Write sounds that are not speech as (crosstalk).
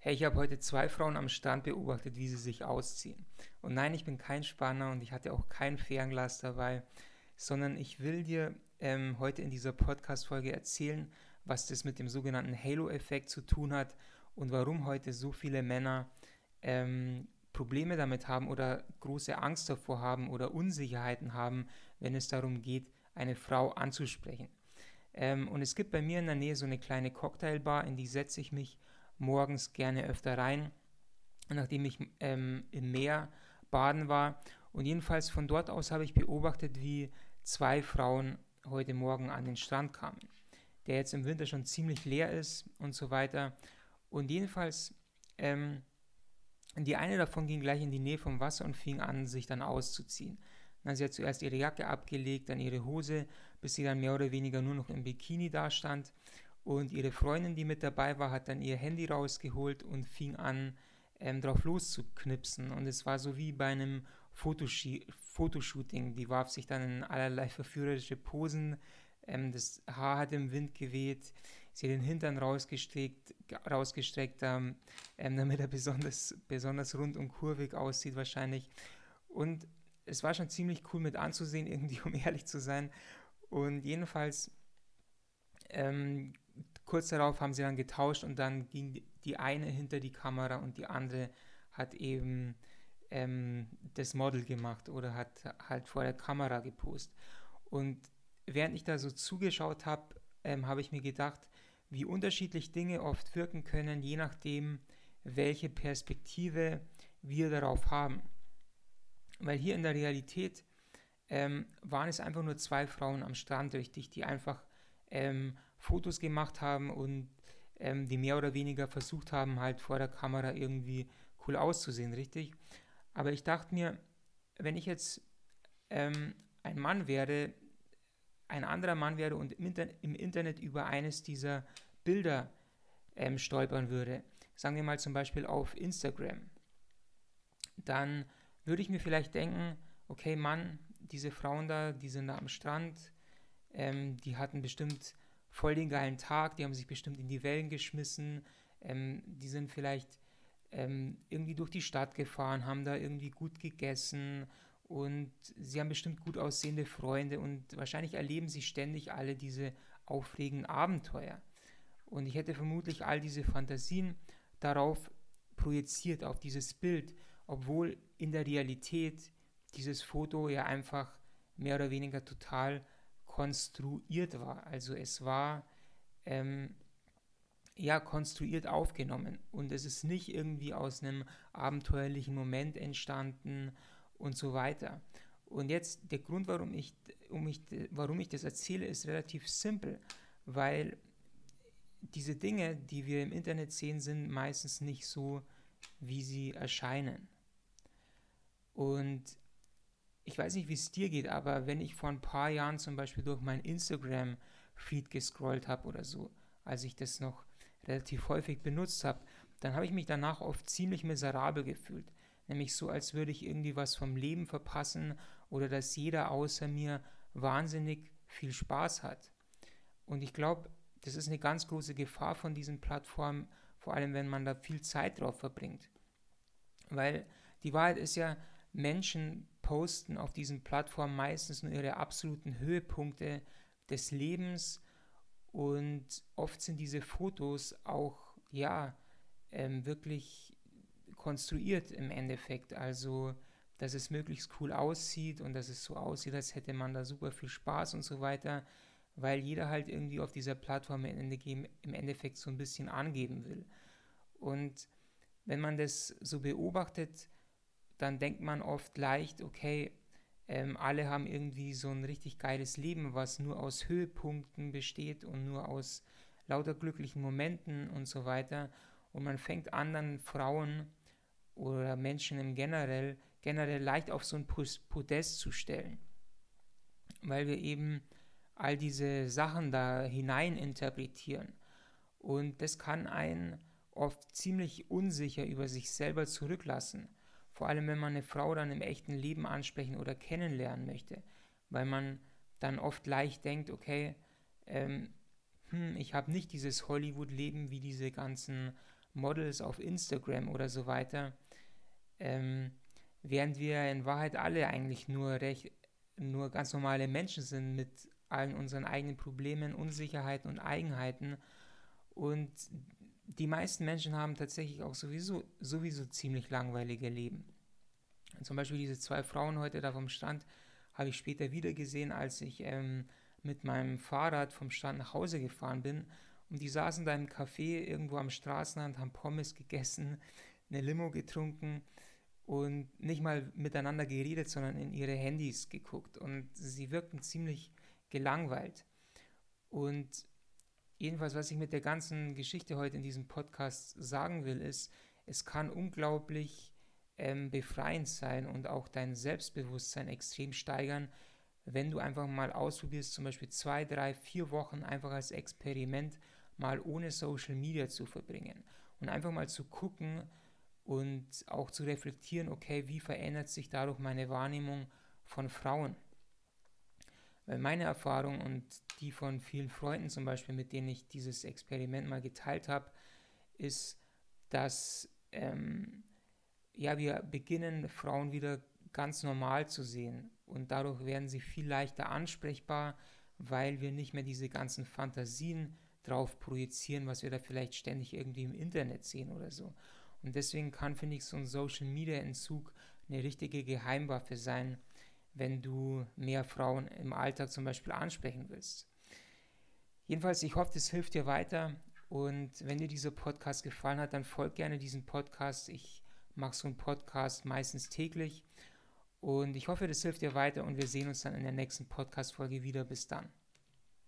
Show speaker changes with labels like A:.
A: Hey, ich habe heute zwei Frauen am Strand beobachtet, wie sie sich ausziehen. Und nein, ich bin kein Spanner und ich hatte auch kein Fernglas dabei, sondern ich will dir ähm, heute in dieser Podcast-Folge erzählen, was das mit dem sogenannten Halo-Effekt zu tun hat und warum heute so viele Männer ähm, Probleme damit haben oder große Angst davor haben oder Unsicherheiten haben, wenn es darum geht, eine Frau anzusprechen. Ähm, und es gibt bei mir in der Nähe so eine kleine Cocktailbar, in die setze ich mich morgens gerne öfter rein, nachdem ich ähm, im Meer baden war. Und jedenfalls von dort aus habe ich beobachtet, wie zwei Frauen heute Morgen an den Strand kamen, der jetzt im Winter schon ziemlich leer ist und so weiter. Und jedenfalls, ähm, die eine davon ging gleich in die Nähe vom Wasser und fing an, sich dann auszuziehen. Na, sie hat zuerst ihre Jacke abgelegt, dann ihre Hose, bis sie dann mehr oder weniger nur noch im Bikini dastand. Und ihre Freundin, die mit dabei war, hat dann ihr Handy rausgeholt und fing an, ähm, drauf loszuknipsen. Und es war so wie bei einem Fotoshooting. Die warf sich dann in allerlei verführerische Posen. Ähm, das Haar hat im Wind geweht. Sie hat den Hintern rausgestreckt, rausgestreckt ähm, damit er besonders, besonders rund und kurvig aussieht wahrscheinlich. Und es war schon ziemlich cool mit anzusehen, (laughs) irgendwie, um ehrlich zu sein. Und jedenfalls ähm, kurz darauf haben sie dann getauscht und dann ging die eine hinter die Kamera und die andere hat eben ähm, das Model gemacht oder hat halt vor der Kamera gepostet. Und während ich da so zugeschaut habe, ähm, habe ich mir gedacht, wie unterschiedlich Dinge oft wirken können, je nachdem, welche Perspektive wir darauf haben. Weil hier in der Realität ähm, waren es einfach nur zwei Frauen am Strand, richtig, die einfach ähm, Fotos gemacht haben und ähm, die mehr oder weniger versucht haben, halt vor der Kamera irgendwie cool auszusehen, richtig? Aber ich dachte mir, wenn ich jetzt ähm, ein Mann wäre, ein anderer Mann wäre und im, Inter im Internet über eines dieser Bilder ähm, stolpern würde, sagen wir mal zum Beispiel auf Instagram, dann würde ich mir vielleicht denken, okay, Mann, diese Frauen da, die sind da am Strand, ähm, die hatten bestimmt voll den geilen Tag, die haben sich bestimmt in die Wellen geschmissen, ähm, die sind vielleicht ähm, irgendwie durch die Stadt gefahren, haben da irgendwie gut gegessen und sie haben bestimmt gut aussehende Freunde und wahrscheinlich erleben sie ständig alle diese aufregenden Abenteuer. Und ich hätte vermutlich all diese Fantasien darauf projiziert, auf dieses Bild, obwohl in der Realität dieses Foto ja einfach mehr oder weniger total konstruiert war. Also es war ähm, ja konstruiert aufgenommen und es ist nicht irgendwie aus einem abenteuerlichen Moment entstanden und so weiter. Und jetzt der Grund, warum ich, um ich, warum ich das erzähle, ist relativ simpel, weil diese Dinge, die wir im Internet sehen, sind meistens nicht so, wie sie erscheinen. Und ich weiß nicht, wie es dir geht, aber wenn ich vor ein paar Jahren zum Beispiel durch mein Instagram-Feed gescrollt habe oder so, als ich das noch relativ häufig benutzt habe, dann habe ich mich danach oft ziemlich miserabel gefühlt. Nämlich so, als würde ich irgendwie was vom Leben verpassen oder dass jeder außer mir wahnsinnig viel Spaß hat. Und ich glaube, das ist eine ganz große Gefahr von diesen Plattformen, vor allem wenn man da viel Zeit drauf verbringt. Weil die Wahrheit ist ja, Menschen posten auf diesen Plattformen meistens nur ihre absoluten Höhepunkte des Lebens und oft sind diese Fotos auch, ja, ähm, wirklich konstruiert im Endeffekt. Also, dass es möglichst cool aussieht und dass es so aussieht, als hätte man da super viel Spaß und so weiter, weil jeder halt irgendwie auf dieser Plattform im Endeffekt so ein bisschen angeben will. Und wenn man das so beobachtet, dann denkt man oft leicht, okay, ähm, alle haben irgendwie so ein richtig geiles Leben, was nur aus Höhepunkten besteht und nur aus lauter glücklichen Momenten und so weiter. Und man fängt anderen Frauen oder Menschen im generell, generell leicht auf so ein Podest zu stellen. Weil wir eben all diese Sachen da hinein interpretieren. Und das kann einen oft ziemlich unsicher über sich selber zurücklassen. Vor allem, wenn man eine Frau dann im echten Leben ansprechen oder kennenlernen möchte, weil man dann oft leicht denkt, okay, ähm, hm, ich habe nicht dieses Hollywood-Leben wie diese ganzen Models auf Instagram oder so weiter, ähm, während wir in Wahrheit alle eigentlich nur recht, nur ganz normale Menschen sind mit allen unseren eigenen Problemen, Unsicherheiten und Eigenheiten. Und die meisten Menschen haben tatsächlich auch sowieso, sowieso ziemlich langweilige Leben. Zum Beispiel diese zwei Frauen heute da vom Strand habe ich später wieder gesehen, als ich ähm, mit meinem Fahrrad vom Strand nach Hause gefahren bin. Und die saßen da im Café irgendwo am Straßenrand, haben Pommes gegessen, eine Limo getrunken und nicht mal miteinander geredet, sondern in ihre Handys geguckt. Und sie wirkten ziemlich gelangweilt. Und jedenfalls, was ich mit der ganzen Geschichte heute in diesem Podcast sagen will, ist, es kann unglaublich ähm, befreiend sein und auch dein Selbstbewusstsein extrem steigern, wenn du einfach mal ausprobierst, zum Beispiel zwei, drei, vier Wochen einfach als Experiment mal ohne Social Media zu verbringen und einfach mal zu gucken und auch zu reflektieren, okay, wie verändert sich dadurch meine Wahrnehmung von Frauen? Weil meine Erfahrung und die von vielen Freunden zum Beispiel, mit denen ich dieses Experiment mal geteilt habe, ist, dass ähm, ja, wir beginnen Frauen wieder ganz normal zu sehen und dadurch werden sie viel leichter ansprechbar, weil wir nicht mehr diese ganzen Fantasien drauf projizieren, was wir da vielleicht ständig irgendwie im Internet sehen oder so. Und deswegen kann, finde ich, so ein Social Media Entzug eine richtige Geheimwaffe sein, wenn du mehr Frauen im Alltag zum Beispiel ansprechen willst. Jedenfalls, ich hoffe, das hilft dir weiter. Und wenn dir dieser Podcast gefallen hat, dann folg gerne diesem Podcast. Ich mache so einen Podcast meistens täglich. Und ich hoffe, das hilft dir weiter und wir sehen uns dann in der nächsten Podcast-Folge wieder. Bis dann.